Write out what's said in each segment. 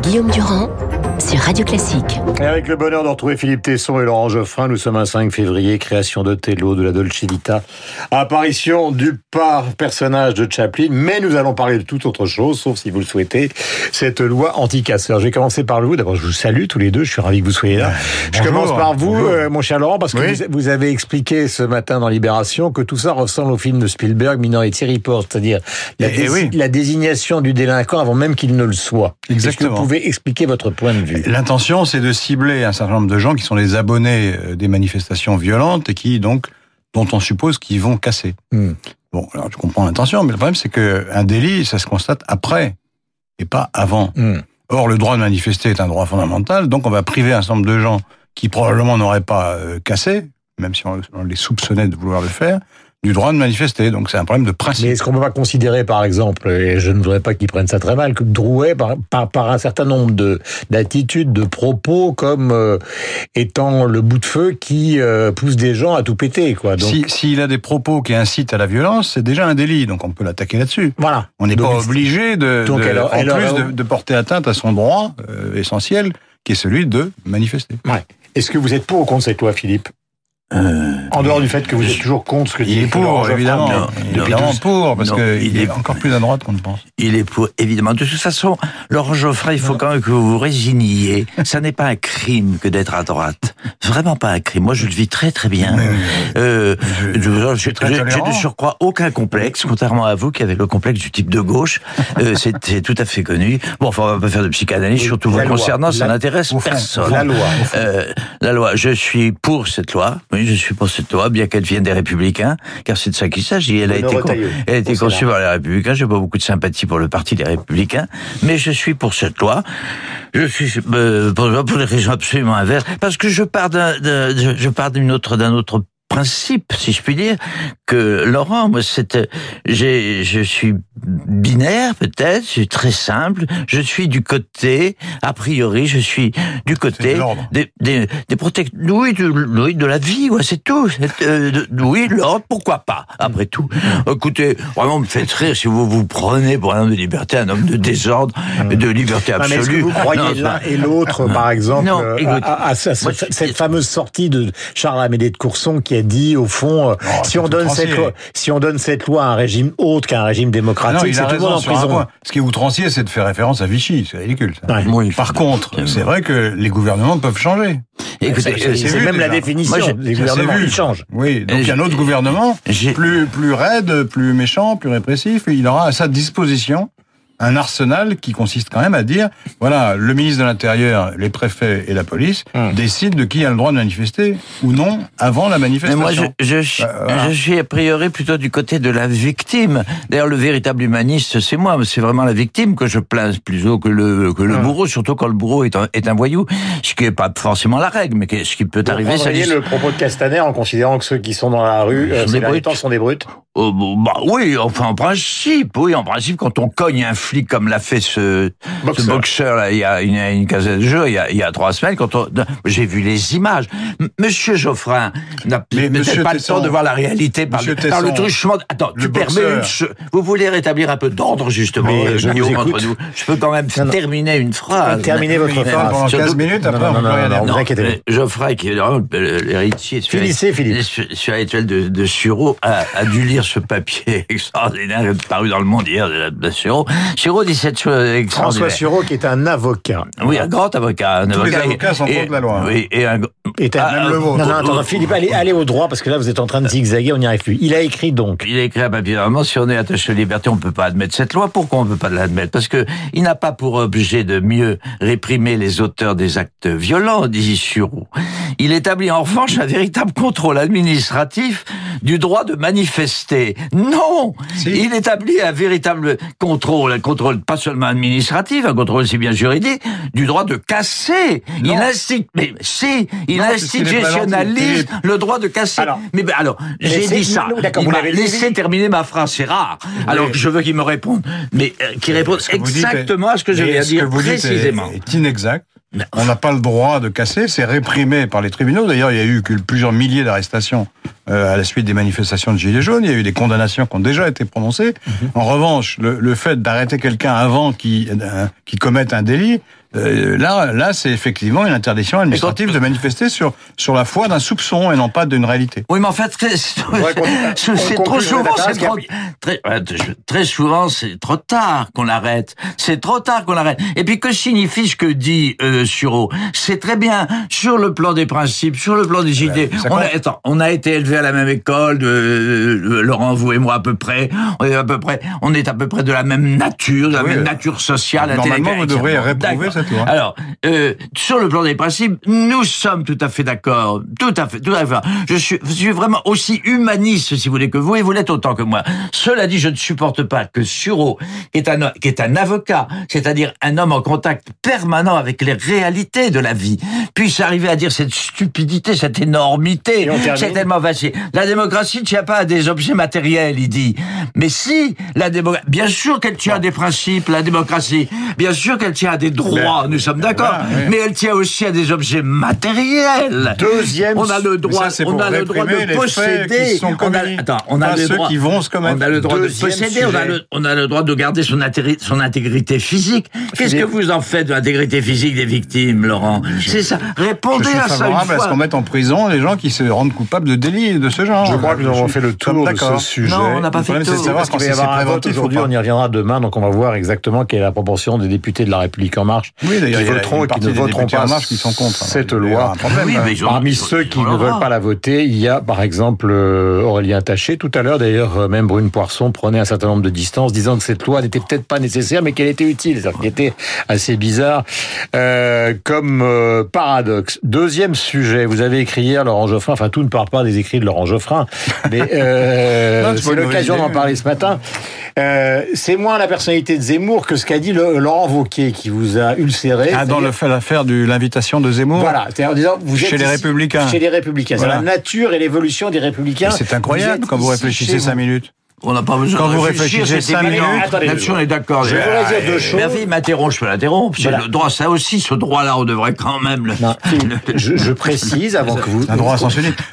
Guillaume Durand sur Radio Classique. Et avec le bonheur de retrouver Philippe Tesson et Laurent Geoffrin, nous sommes un 5 février, création de Tello, de la Dolce Vita, apparition du par personnage de Chaplin, mais nous allons parler de toute autre chose, sauf si vous le souhaitez, cette loi anti-casseur. Je vais commencer par vous. D'abord, je vous salue tous les deux, je suis ravi que vous soyez là. je commence par vous, euh, mon cher Laurent, parce que Oui. vous, vous avez expliqué ce matin dans Libération que tout ça ressemble au film de Spielberg, Minority Report, c'est-à-dire la, Eh, oui. la désignation du délinquant avant même qu'il ne le soit. Est-ce que Exactement. vous pouvez expliquer votre point de vue? L'intention, c'est de cibler un certain nombre de gens qui sont les abonnés euh, des manifestations violentes et qui, donc, dont on suppose qu'ils vont casser. Hmm. Bon, alors je comprends l'intention, mais le problème, c'est que un délit, ça se constate après et pas avant. Hmm. Or, le droit de manifester est un droit fondamental, donc on va priver un certain nombre de gens qui probablement n'auraient pas euh, cassé, même si on les soupçonnait de vouloir le faire, du droit de manifester. Donc c'est un problème de principe. Mais est-ce qu'on peut pas considérer, par exemple, et je ne voudrais pas qu'ils prennent ça très mal, que Drouet, par, par, par un certain nombre de d'attitudes, de propos, comme euh, étant le bout de feu qui euh, pousse des gens à tout péter, quoi. Donc Si- S'il a des propos qui incitent à la violence, c'est déjà un délit, donc on peut l'attaquer là-dessus. voilà. On n'est pas obligé de, donc en plus de porter atteinte à son droit euh, essentiel, qui est celui de manifester. Ouais. Est-ce que vous êtes pour ou contre cette loi, Philippe? En dehors du fait que vous êtes toujours contre ce que dit Il est pour, évidemment. mais- Non, évidemment pour, parce qu'il il est est- encore plus à droite qu'on ne pense. Il est pour, évidemment. De toute façon, Laurent Geoffrey, il faut quand même que vous vous résigniez. Ça n'est pas un crime que d'être à droite. Vraiment pas un crime. Moi, je le vis très très bien. Mais- Euh, Je- je- je très de surcroît aucun complexe, contrairement à vous qui avez le complexe du type de gauche. Euh, c'est tout à fait connu. Bon, enfin, on va pas faire de psychanalyse, Oui, surtout vous loi. concernant, ça La- n'intéresse au fond, personne. La loi. Euh, la loi, je suis pour cette loi. Oui, je suis pour cette loi, bien qu'elle vienne des Républicains, car c'est de ça qu'il s'agit. Elle a été, elle a conçue par les Républicains. J'ai pas beaucoup de sympathie pour le parti des Républicains, mais je suis pour cette loi. Je suis euh, pour, pour des raisons absolument inverses, parce que je pars d'un, je pars d'une autre, d'un autre principe, si je puis dire, que Laurent, moi, c'est, j'ai, je suis binaire peut-être, je suis très simple. Je suis du côté, a priori, je suis du côté de l'ordre. des, des, des protect... oui, de, oui, de la vie, ouais, c'est tout. C'est, euh, de- oui, l'ordre, pourquoi pas, après tout. Écoutez, vraiment, me faites rire si vous vous prenez pour un homme de liberté, un homme de désordre, de liberté Ah, mais Est-ce que absolue. vous croyez Non, l'un et l'autre, par exemple, Non, euh, écoute, à, cette fameuse sortie de Charles Amédée de Courson qui a dit, au fond, euh, si c'est on donne cette loi, si on donne cette loi à un régime autre qu'un régime Ah démocratique, il c'est a tout le monde raison en prison. Ce qui est outrancier, c'est de faire référence à Vichy. C'est ridicule, ça. Ouais. Oui, Par contre, c'est vrai que les gouvernements peuvent changer. Écoutez, C'est- même la définition. Moi, les gouvernements, ils changent. Oui, donc il y a un autre gouvernement, plus, plus raide, plus méchant, plus répressif, et il aura à sa disposition un arsenal qui consiste quand même à dire, voilà, le ministre de l'Intérieur, les préfets et la police Hum. décident de qui a le droit de manifester ou non avant la Mais manifestation. moi, je, je, suis- voilà. je suis a priori plutôt du côté de la victime. D'ailleurs, le véritable humaniste, c'est moi. C'est vraiment la victime que je plains plutôt que le, que le Hum. bourreau, surtout quand le bourreau est un, est un voyou. Ce qui n'est pas forcément la règle, mais ce qui peut Vous arriver, ça prendriez le propos de Castaner en considérant que ceux qui sont dans la rue, euh, Sont des brutes. sont des brutes Oh, bah oui, enfin en principe, oui, en principe, quand on cogne un flic comme l'a fait ce, ce Boxeur. boxeur là, il y a une, une quinzaine de jours, il y a, il y a trois semaines, quand on, j'ai vu les images. Monsieur Geoffrin n'a peut-être pas le Tesson- temps de voir la réalité par, le- par le truchement. Attends, le tu permets boxeur. une che- Vous voulez rétablir un peu d'ordre justement, Mais euh, je vous entre nous? Je peux quand même Non, non. terminer une phrase. Terminez votre phrase. pendant Surtout- 15 minutes, après Non, on non, peut non, rien non, vous inquiétez mais Geoffrey, qui est vraiment l'héritier Finissez, Philippe. spirituel de, de Sureau, a, a dû lire ce papier extraordinaire paru dans le monde hier de, la- de Sureau. Sureau dit cette chose François. Sureau, qui est un avocat. Oui, un grand avocat. Un Tous les avocat avocats sont et- contre la loi. Oui, et un, un- Ah, Même le euh, vôtre. Non, non, oh, attends, oh, Philippe, allez, allez au droit, parce que là, vous êtes en train de zigzaguer, on n'y arrive plus. Il a écrit donc. Il a écrit un papier. Normalement, si on est attaché aux libertés, on ne peut pas admettre cette loi. Pourquoi on ne peut pas l'admettre? Parce que il n'a pas pour objet de mieux réprimer les auteurs des actes violents, dit Sureau. Il établit en revanche un véritable contrôle administratif du droit de manifester. Non Si. Il établit un véritable contrôle, un contrôle pas seulement administratif, un contrôle aussi bien juridique, du droit de casser. Non. Il incite, mais si, il Non, c'est institutionnalise le droit de casser. Alors, mais ben, alors, j'ai dit ça. non, Il vous m'a laissé terminer ma phrase, c'est rare. Alors que je veux qu'il me réponde, mais euh, qu'il réponde dites exactement à ce que je viens de dire précisément. est inexact. On n'a pas le droit de casser, c'est réprimé par les tribunaux. D'ailleurs, il y a eu plusieurs milliers d'arrestations euh, à la suite des manifestations de Gilets jaunes. Il y a eu des condamnations qui ont déjà été prononcées. Mhm. En revanche, le, le fait d'arrêter quelqu'un avant qu'il euh, qu'il commette un délit Euh, là, là, c'est effectivement une interdiction administrative de manifester sur sur la foi d'un soupçon et non pas d'une réalité. Oui, mais en fait, très- c'est trop souvent, c'est trop, très, très souvent, c'est trop tard qu'on arrête. C'est trop tard qu'on arrête. Et puis, que signifie ce que dit euh, Sureau? C'est très bien sur le plan des principes, sur le plan des idées. On a, compte. attends, on a été élevés à la même école, de, euh, Laurent, vous et moi à peu près. On est à peu près, on est à peu près de la même nature, de la Oui, même euh, nature sociale. normalement, vous devriez etc. réprouver D'accord. Alors, euh, sur le plan des principes, nous sommes tout à fait d'accord, tout à fait, tout à fait. Je suis, je suis vraiment aussi humaniste, si vous voulez, que vous, et vous l'êtes autant que moi. Cela dit, je ne supporte pas que Sureau, qui est un, qui est un avocat, c'est-à-dire un homme en contact permanent avec les réalités de la vie, puisse arriver à dire cette stupidité, cette énormité. C'est tellement facile. La démocratie ne tient pas à des objets matériels, il dit. Mais si la démocratie, bien sûr qu'elle tient à des principes, la démocratie. Bien sûr qu'elle tient à des droits, nous sommes d'accord. voilà. Mais elle tient aussi à des objets matériels. Deuxième On a le droit, ça, c'est on a le droit de posséder. on a, attends, on a le droit. qui vont se commettre. On a le droit de posséder. On a, le, on a le droit de garder son, intégrité physique. Qu'est-ce que vous en faites de l'intégrité physique des victimes, Laurent C'est ça. Je Répondez suis à ça une favorable à ce qu'on mette en prison les gens qui se rendent coupables de délits de ce genre. Je crois que nous avons suis fait le tour de ce sujet. Non, on n'a pas Le fait problème, le c'est de tour. savoir qu'il quand va y c'est avoir un vote aujourd'hui, on y reviendra demain, donc on va voir exactement quelle est la proportion des députés de la République En Marche Oui, d'ailleurs, qui voteront et qui ne voteront pas En Marche qui sont contre. cette y aura loi. Oui, hein. mais ils ont- Parmi ceux qui ne le veulent pas la voter, il y a par exemple euh, Aurélien Taché. Tout à l'heure, d'ailleurs, euh, même Brune Poisson prenait un certain nombre de distances, disant que cette loi n'était peut-être pas nécessaire, mais qu'elle était utile. Ça qui était assez bizarre euh, comme euh, paradoxe. Deuxième sujet, vous avez écrit hier Laurent Geoffrin. Enfin, tout ne part pas des écrits de Laurent Geoffrin, mais euh, c'est l'occasion d'en parler ce matin. Euh, c'est moins la personnalité de Zemmour que ce qu'a dit le- Laurent Wauquiez qui vous a ulcéré. Ah, dans le fait l'affaire de l'invitation de Zemmour. voilà, c'est-à-dire en disant vous Chez êtes les ici- Républicains. Chez les Républicains, Voilà. c'est la nature et l'évolution des Républicains. C'est incroyable Vous quand vous réfléchissez chez cinq minutes. On n'a pas besoin Quand de vous réfléchir, réfléchissez c'est cinq minutes, Là-dessus, on est d'accord. je voudrais dire deux Mais choses. il m'interrompt, je peux l'interrompre. C'est Voilà. le droit, ça aussi, ce droit-là, on devrait quand même le... Non, je, je précise avant que vous. Un droit.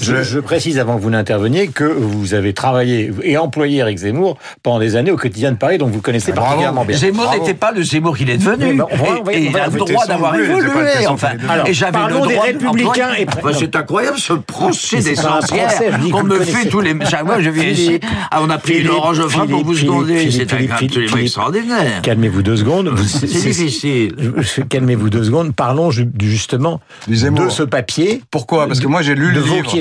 Je, je précise avant que vous n'interveniez que vous avez travaillé et employé Eric Zemmour pendant des années au quotidien de Paris, donc vous connaissez Bravo. particulièrement bien. Zemmour n'était pas le Zemmour qu'il est devenu. Oui, mais on va- on va- et, et on il a le droit d'avoir évolué, enfin. Alors, et j'avais le des droit de- Républicains et- Bah, c'est incroyable ce procès des que qu'on me fait tous les... Chaque fois je viens ici, ah, on a pris Philippe, Laurent Geoffrin pour vous seconder. Philippe, C'est Philippe, absolument extraordinaire. Calmez-vous deux secondes. C'est difficile. Calmez-vous deux secondes. Parlons ju- justement de ce papier Pourquoi? Parce que moi j'ai lu de le livre.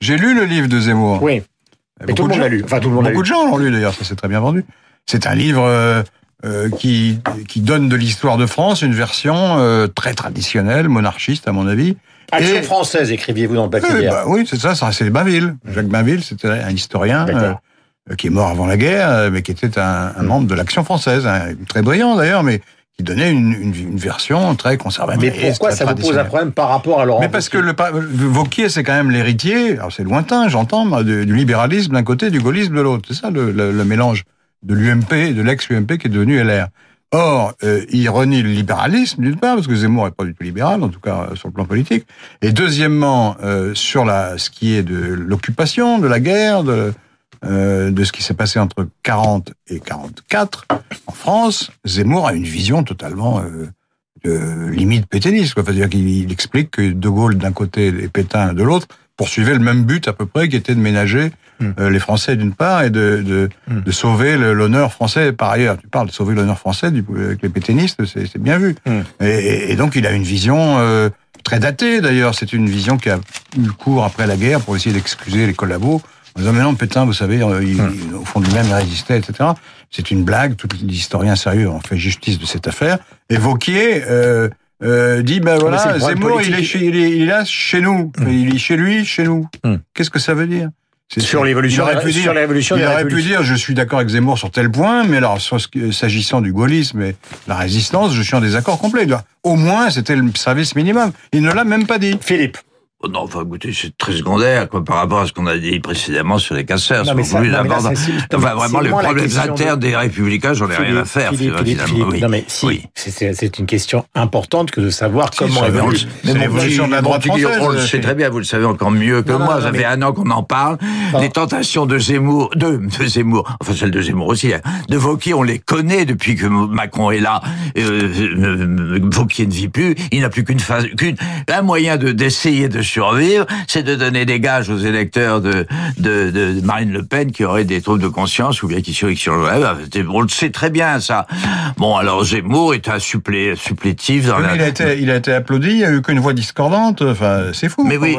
J'ai lu le livre de Zemmour. Oui. Et Et tout le beaucoup de monde gens- l'a lu. Enfin, tout le monde l'a Beaucoup lu. de gens l'ont lu d'ailleurs, ça s'est très bien vendu. C'est un livre euh, euh, qui, qui donne de l'histoire de France une version euh, très traditionnelle, monarchiste à mon avis. Action Et- française, écriviez-vous dans le papier Eh bah oui, c'est ça, c'est Bainville. Jacques Bainville, c'était un historien euh, qui est mort avant la guerre, euh, mais qui était un, un membre de l'Action française, un- très brillant d'ailleurs, mais qui donnait une, une, une version très conservatrice. Mais pourquoi ça vous pose un problème par rapport à Laurent Mais parce que le Vauquier, c'est quand même l'héritier, alors c'est lointain, j'entends, du, du libéralisme d'un côté, du gaullisme de l'autre. C'est ça le, le- le mélange de l'UMP, de l'ex-UMP qui est devenu LR. Or, euh, il renie le libéralisme, d'une part, parce que Zemmour n'est pas du tout libéral, en tout cas euh, sur le plan politique. Et deuxièmement, euh, sur la, ce qui est de l'occupation, de la guerre, de, euh, de ce qui s'est passé entre 40 et 44 en France, Zemmour a une vision totalement euh, euh, limite pétainiste. quoi. C'est-à-dire qu'il il explique que De Gaulle d'un côté et Pétain de l'autre poursuivaient le même but à peu près, qui était de ménager Hmm. euh, les Français d'une part et de, de, Hmm. de sauver l'honneur français par ailleurs. Tu parles de sauver l'honneur français du, avec les pétainistes, c'est bien vu. Hmm. Et, donc il a une vision euh, très datée d'ailleurs. C'est une vision qui a eu cours après la guerre pour essayer d'excuser les collabos. Non, Pétain, vous savez, euh, il- Hmm. il- au fond de lui-même, il résistait, etc. C'est une blague, tous les historiens sérieux ont fait justice de cette affaire. Et Vauquier euh, euh, dit, ben c'est voilà, Zemmour, il est, chez, il, est, il est là chez nous. Il est chez lui, chez nous. Hmm. Qu'est-ce que ça veut dire? Sur l'évolution il aurait pu sur dire, l'évolution il aurait pu dire, je suis d'accord avec Zemmour sur tel point, mais alors, s'agissant du gaullisme et la résistance, je suis en désaccord complet. Au moins, c'était le service minimum. Il ne l'a même pas dit. Philippe. Oh non, enfin, écoutez, c'est très secondaire, quoi, par rapport à ce qu'on a dit précédemment sur les casseurs. Non, mais C'est ça- plus non, mais là, ça, enfin, vraiment, les problèmes de- internes des républicains, j'en ai rien à faire, Philippe, finalement, Philippe, oui. Non mais si, Oui. c'est- c'est c'est une question importante que de savoir Si, comment ça, évolue. de la droite française, On le c'est- sait très bien, vous le savez encore mieux que Non, moi. non, Ça mais- fait un an qu'on en parle. Non. Les tentations de Zemmour, de, de Zemmour, enfin celles de Zemmour aussi, hein, de Vauquier, on les connaît depuis que Macron est là. Euh, euh, Vauquier ne vit plus. Il n'a plus qu'une phase, qu'une, un moyen de d'essayer de survivre, c'est de donner des gages aux électeurs de, de, de Marine Le Pen qui auraient des troubles de conscience ou bien qui seraient, qui seraient- on le sait très bien ça. Bon, alors Zemmour est un supplé, supplétif dans Oui, la. il, a été, il a été applaudi, il n'y a eu qu'une voix discordante. Enfin, c'est fou. Mais oui.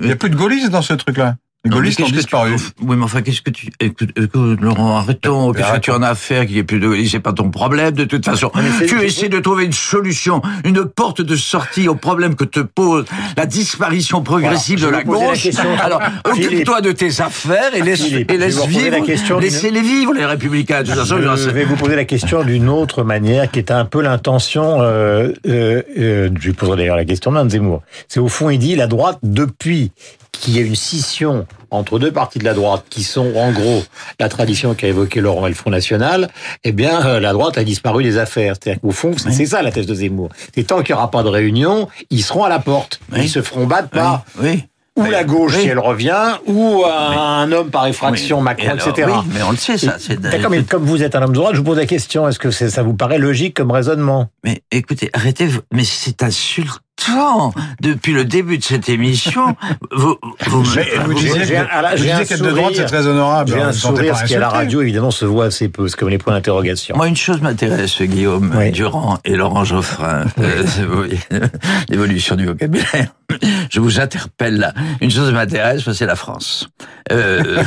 Il n'y a plus de gaullistes dans ce truc-là. Les gaullistes ont disparu. tu- Oui, mais enfin, qu'est-ce que tu... Écoute, écoute, Laurent, arrêtons. Qu'est-ce que tu en as à faire qu'il n'y ait plus de... C'est pas ton problème, de toute façon. Tu essaies de trouver une solution, une porte de sortie au problème que te pose la disparition progressive Voilà, de la gauche. Alors, occupe-toi de tes affaires et laisse, Philippe, et laisse vivre, laissez-les vivre, les républicains. De toute façon, Je vais vous poser la question d'une autre manière, qui est un peu l'intention. Euh, euh, euh, je lui poserai d'ailleurs la question d'Anne Zemmour. C'est au fond, il dit la droite depuis qu'il y a une scission entre deux parties de la droite, qui sont en gros la tradition qu'a évoqué Laurent et le Front National, eh bien euh, la droite a disparu des affaires. C'est-à-dire qu'au fond, c'est ça la thèse de Zemmour. C'est tant qu'il n'y aura pas de réunion, ils seront à la porte. Oui. Ils se feront battre par Oui, ou la gauche oui. si elle revient, ou un homme par effraction, Oui. Macron, Et alors, etc. Oui, mais on le sait, ça. c'est- D'accord, mais comme vous êtes un homme de droite, je vous pose la question, est-ce que ça vous paraît logique comme raisonnement? Mais écoutez, arrêtez, mais c'est insultant. Depuis le début de cette émission, vous, vous, me- vous vous- disiez qu'être de droite, c'est très honorable. J'ai un sentez sourire, qui à la radio, évidemment, se voit assez peu, c'est comme les points d'interrogation. Moi, une chose m'intéresse, Guillaume Oui. Durand et Laurent Geoffrin. Euh, L'évolution du vocabulaire. Je vous interpelle là. Une chose m'intéresse, c'est la France. Euh,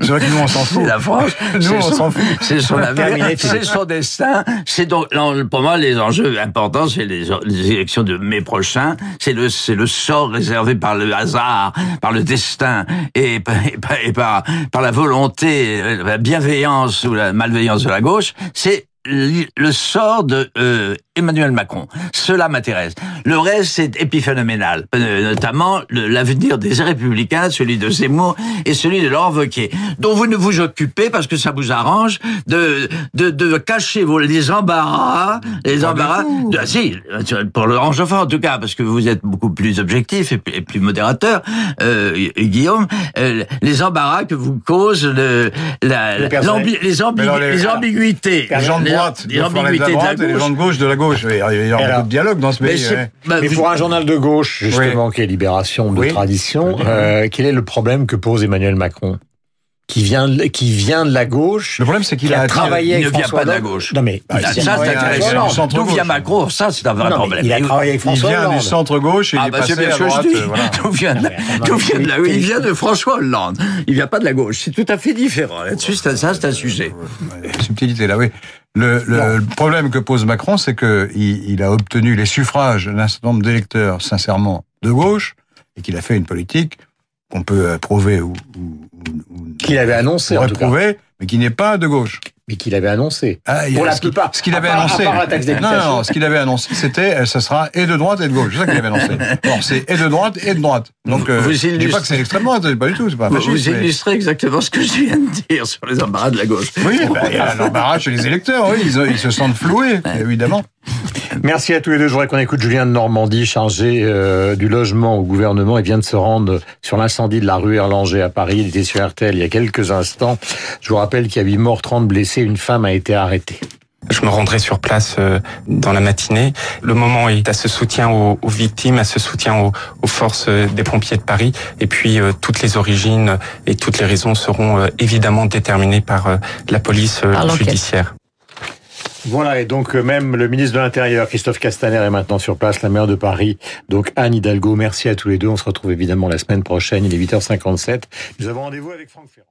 C'est vrai que nous, on s'en fout. la France. Nous, c'est on son- s'en fout. C'est son avenir, c'est son destin. C'est donc, pour moi, les enjeux importants, c'est les, les élections de mai prochain. C'est le, c'est le sort réservé par le hasard, par le destin et, par- et et par, par la volonté, euh, la bienveillance ou la malveillance de la gauche. C'est le sort de euh, Emmanuel Macron. Cela m'intéresse. Le reste, c'est épiphénoménal. Euh, notamment l'avenir des Républicains, celui de Zemmour et celui de Laurent Wauquiez, dont vous ne vous occupez parce que ça vous arrange de de, de cacher vos les embarras, les embarras. De, ah, si, pour Laurent Geoffrin en tout cas, parce que vous êtes beaucoup plus objectif et, plus- et plus modérateur, euh, Guillaume, euh, les embarras que vous cause le, la, Le les, ambiguïtés, Les gens de droite, les de la ambiguïtés de la droite et les gens de gauche de la gauche. Il y a, il y a Alors, beaucoup de dialogue dans ce Mais pays. ouais. bah, Mais pour un journal de gauche, justement, qui est Libération de Oui. tradition, euh, quel est le problème que pose Emmanuel Macron qui vient, de- qui vient de la gauche, Le problème, c'est qu'il qui a, a travaillé il avec ne vient François pas de la Hollande. gauche. Non mais, il ça, vient- c'est intéressant. D'où vient. Macron Ça, c'est un vrai Non, problème. il a travaillé avec Il François vient Hollande. du centre gauche et Ah il est bah passé à droite. euh, voilà. D'où vient, de la- Non, mais d'où vient de la- Philippe- oui, il vient de François Hollande. Il vient pas de la gauche. C'est tout à fait différent. Là-dessus, ça, c'est un sujet. subtilité là, oui. Le, problème que pose Macron, c'est que il, il a obtenu les suffrages d'un certain nombre d'électeurs sincèrement de gauche et qu'il a fait une politique qu'on peut approuver ou, ou, Qu'il avait annoncé, en tout cas. réprouver, mais qui n'est pas de gauche. Mais qu'il avait annoncé. Ah, Pour la ce plupart. Ce qu'il À avait part- à annoncé. part la taxe non, non, ce qu'il avait annoncé, c'était, euh, ça sera et de droite et de gauche. C'est ça qu'il avait annoncé. Alors, c'est et de droite et de droite. Donc, euh, Vous je dis illustrez- pas que c'est l'extrême droite, pas du tout, c'est pas Vous, fasciste. mais- illustrez exactement ce que je viens de dire sur les embarras de la gauche. Oui, bah, il y a l'embarras chez les électeurs, oui, ils, ils se sentent floués, évidemment. Merci à tous les deux. Je voudrais qu'on écoute Julien de Normandie, chargé euh, du logement au gouvernement. Il vient de se rendre sur l'incendie de la rue Erlanger à Paris. Il était sur RTL il y a quelques instants. Je vous rappelle qu'il y a 8 morts, 30 blessés. Une femme a été arrêtée. Je me rendrai sur place euh, dans la matinée. Le moment est à ce soutien aux, victimes, à ce soutien aux, forces euh, des pompiers de Paris. Et puis toutes les origines et toutes les raisons seront évidemment déterminées par la police Par judiciaire. Voilà, et donc euh, même le ministre de l'Intérieur, Christophe Castaner, est maintenant sur place, la maire de Paris, donc Anne Hidalgo. Merci à tous les deux. On se retrouve évidemment la semaine prochaine, il est 8h57. Nous avons rendez-vous avec Franck Ferrand.